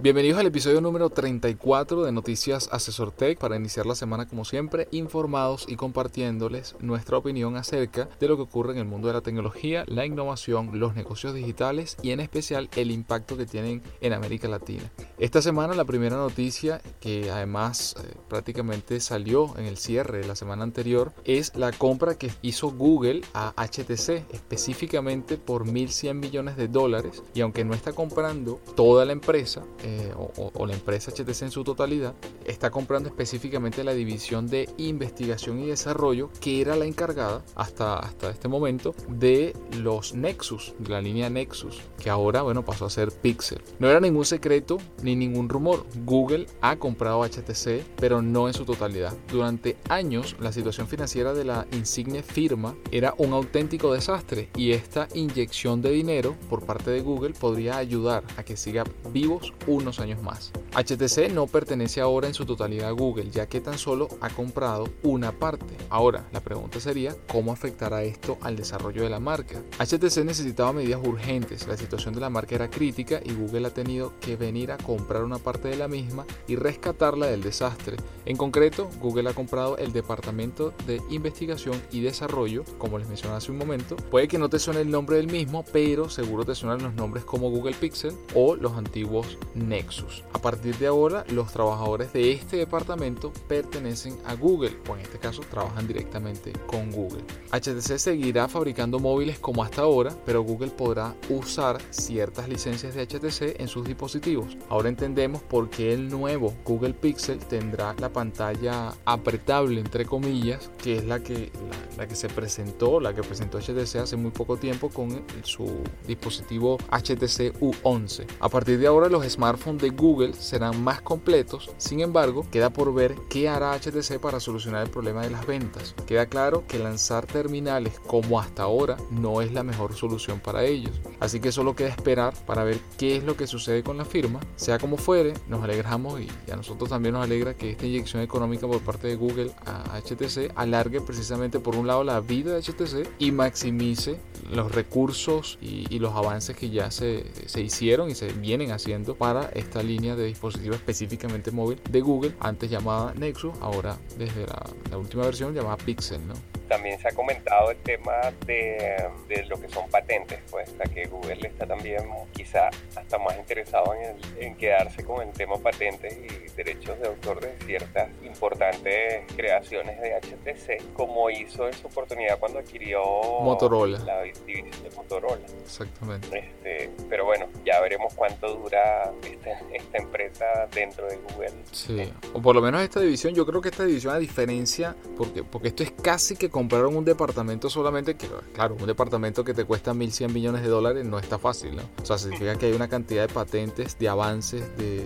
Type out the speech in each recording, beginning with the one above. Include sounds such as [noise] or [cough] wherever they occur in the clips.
Bienvenidos al episodio número 34 de Noticias Asesor Tech para iniciar la semana como siempre informados y compartiéndoles nuestra opinión acerca de lo que ocurre en el mundo de la tecnología, la innovación, los negocios digitales y en especial el impacto que tienen en América Latina. Esta semana la primera noticia que además eh, prácticamente salió en el cierre de la semana anterior es la compra que hizo Google a HTC específicamente por 1.100 millones de dólares y aunque no está comprando toda la empresa, eh, o, la empresa HTC en su totalidad está comprando específicamente la división de investigación y desarrollo que era la encargada hasta, hasta este momento de los Nexus, de la línea Nexus, que ahora bueno pasó a ser Pixel. No era ningún secreto ni ningún rumor. Google ha comprado HTC, pero no en su totalidad. Durante años la situación financiera de la insigne firma era un auténtico desastre y esta inyección de dinero por parte de Google podría ayudar a que siga vivos unos años más. HTC no pertenece ahora en su totalidad a Google, ya que tan solo ha comprado una parte. Ahora, la pregunta sería, ¿cómo afectará esto al desarrollo de la marca? HTC necesitaba medidas urgentes, la situación de la marca era crítica y Google ha tenido que venir a comprar una parte de la misma y rescatarla del desastre. En concreto, Google ha comprado el departamento de investigación y desarrollo, como les mencioné hace un momento. Puede que no te suene el nombre del mismo, pero seguro te suenan los nombres como Google Pixel o los antiguos Nexus. A partir de ahora, los trabajadores de este departamento pertenecen a Google, o en este caso trabajan directamente con Google. HTC seguirá fabricando móviles como hasta ahora, pero Google podrá usar ciertas licencias de HTC en sus dispositivos. Ahora entendemos por qué el nuevo Google Pixel tendrá la pantalla apretable, entre comillas, que es la que, la, que se presentó, la que presentó HTC hace muy poco tiempo con su dispositivo HTC U11. A partir de ahora, los smartphones de Google serán más completos, sin embargo, queda por ver qué hará HTC para solucionar el problema de las ventas. Queda claro que lanzar terminales como hasta ahora no es la mejor solución para ellos, así que solo queda esperar para ver qué es lo que sucede con la firma. Sea como fuere, nos alegramos y a nosotros también nos alegra que esta inyección económica por parte de Google a HTC alargue precisamente por un lado la vida de HTC y maximice los recursos y, los avances que ya se, se hicieron y se vienen haciendo para esta línea de dispositivo específicamente móvil de Google, antes llamada Nexus, ahora desde la, la última versión llamada Pixel, ¿no? También se ha comentado el tema de, de, lo que son patentes, pues la que Google está también quizá hasta más interesado en, en, quedarse con el tema patentes y derechos de autor de ciertas importantes creaciones de HTC, como hizo en su oportunidad cuando adquirió Motorola. la división de Motorola. Exactamente. Este, pero bueno, ya veremos cuánto dura esta, esta empresa dentro de Google. Sí, o por lo menos esta división, yo creo que esta división a diferencia, porque, porque esto es casi que compraron un departamento solamente, que claro, un departamento que te cuesta 1.100 millones de dólares no está fácil, ¿no? O sea, significa que hay una cantidad de patentes, de avances, de,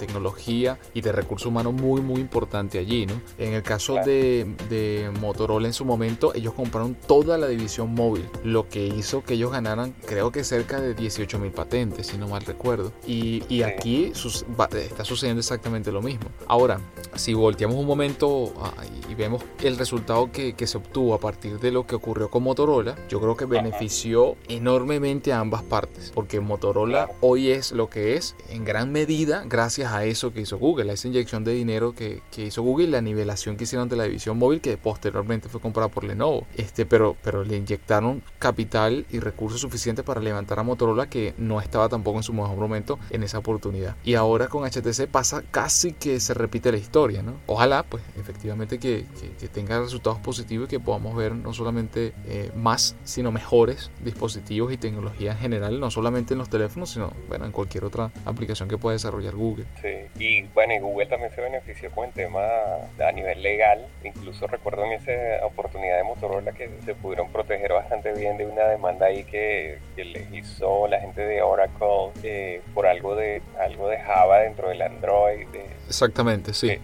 tecnología y de recursos humanos muy, muy importante allí, ¿no? En el caso de, de Motorola en su momento, ellos compraron toda la división móvil, lo que hizo que ellos ganaran, creo que cerca de 18 mil patentes, si no mal recuerdo. Y, y aquí sus, está sucediendo exactamente lo mismo. Ahora, si volteamos un momento ah, y vemos el resultado que, que se obtuvo a partir de lo que ocurrió con Motorola, yo creo que benefició enormemente a ambas partes, porque Motorola hoy es lo que es en gran medida gracias a eso que hizo Google, a esa inyección de dinero que, que hizo Google la nivelación que hicieron de la división móvil que posteriormente fue comprada por Lenovo. Este, pero, pero le inyectaron capital y recursos suficientes para levantar a Motorola que no estaba tampoco en su mejor momento en esa oportunidad. Y ahora con HTC pasa casi que se repite la historia, ¿no? Ojalá, pues, efectivamente que, que, tenga resultados positivos que podamos ver no solamente eh, más, sino mejores dispositivos y tecnología en general, no solamente en los teléfonos, sino bueno, en cualquier otra aplicación que pueda desarrollar Google. Sí, y bueno, y Google también se benefició con el tema a nivel legal. Incluso recuerdo en esa oportunidad de Motorola que se pudieron proteger bastante bien de una demanda ahí que, que les hizo la gente de Oracle eh, por algo de algo de Java dentro del Android. Exactamente, sí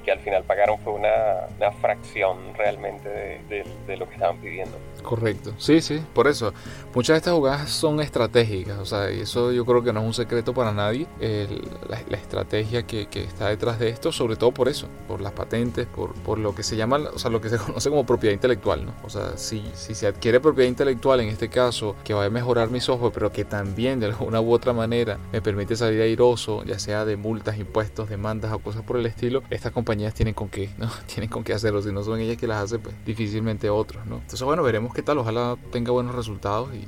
y que al final pagaron fue una, una fracción realmente de, de, lo que estaban pidiendo. Correcto, sí, sí, por eso. Muchas de estas jugadas son estratégicas, o sea, y eso yo creo que no es un secreto para nadie, la, estrategia que, que, está detrás de esto, sobre todo por eso, por las patentes, por, por lo que se llama, o sea, lo que se [laughs] conoce como propiedad intelectual, ¿no? O sea, si, si se adquiere propiedad intelectual, en este caso, que va a mejorar mi software, pero que también de alguna u otra manera me permite salir airoso, ya sea de multas, impuestos, demandas o cosas por el estilo, esta compañía compañías tienen con qué, ¿no? [laughs] Tienen con qué hacerlo. Si no son ellas que las hace, pues difícilmente otros, ¿no? Entonces, bueno, veremos qué tal. Ojalá tenga buenos resultados y,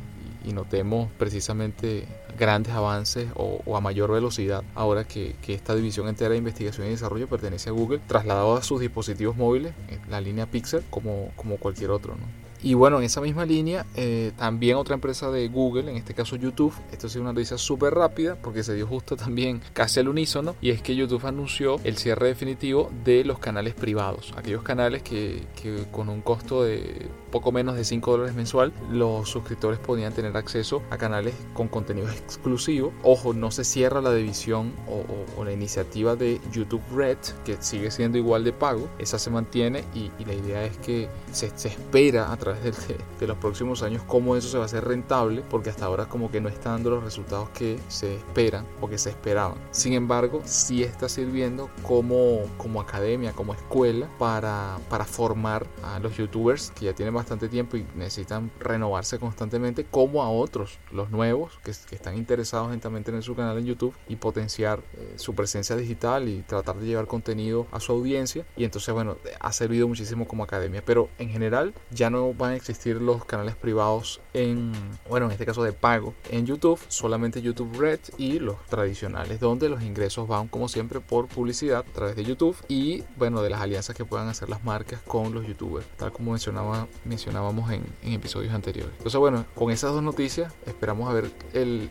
notemos precisamente grandes avances o, a mayor velocidad ahora que, esta división entera de investigación y desarrollo pertenece a Google, trasladado a sus dispositivos móviles, la línea Pixel, como, como cualquier otro, ¿no? Y bueno, en esa misma línea, eh, también otra empresa de Google, en este caso YouTube, esto ha sido una noticia súper rápida porque se dio justo también casi al unísono, y es que YouTube anunció el cierre definitivo de los canales privados, aquellos canales que, con un costo de poco menos de 5 dólares mensual, los suscriptores podían tener acceso a canales con contenido exclusivo. Ojo, no se cierra la división o, la iniciativa de YouTube Red, que sigue siendo igual de pago, esa se mantiene y, la idea es que se espera a través de, los próximos años cómo eso se va a hacer rentable, porque hasta ahora como que no está dando los resultados que se esperan o que se esperaban. Sin embargo, sí está sirviendo como, como academia, como escuela para, para formar a los youtubers que ya tienen bastante tiempo y necesitan renovarse constantemente, como a otros, los nuevos, que, están interesados en también tener su canal en YouTube y potenciar eh, su presencia digital y tratar de llevar contenido a su audiencia. Y entonces, bueno, ha servido muchísimo como academia, pero en general ya no a existir los canales privados en, bueno, en este caso de pago en YouTube, solamente YouTube Red y los tradicionales, donde los ingresos van como siempre por publicidad a través de YouTube y, bueno, de las alianzas que puedan hacer las marcas con los youtubers, tal como mencionaba, mencionábamos en, episodios anteriores. Entonces, bueno, con esas dos noticias esperamos a ver el,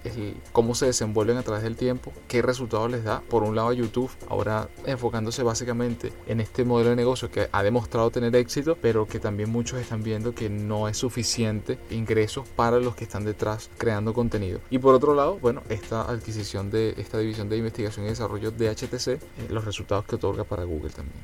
cómo se desenvuelven a través del tiempo, qué resultados les da. Por un lado, YouTube ahora enfocándose básicamente en este modelo de negocio que ha demostrado tener éxito, pero que también muchos están viendo que que no es suficiente ingresos para los que están detrás creando contenido. Y por otro lado, bueno, esta adquisición de esta división de investigación y desarrollo de HTC, eh, los resultados que otorga para Google también.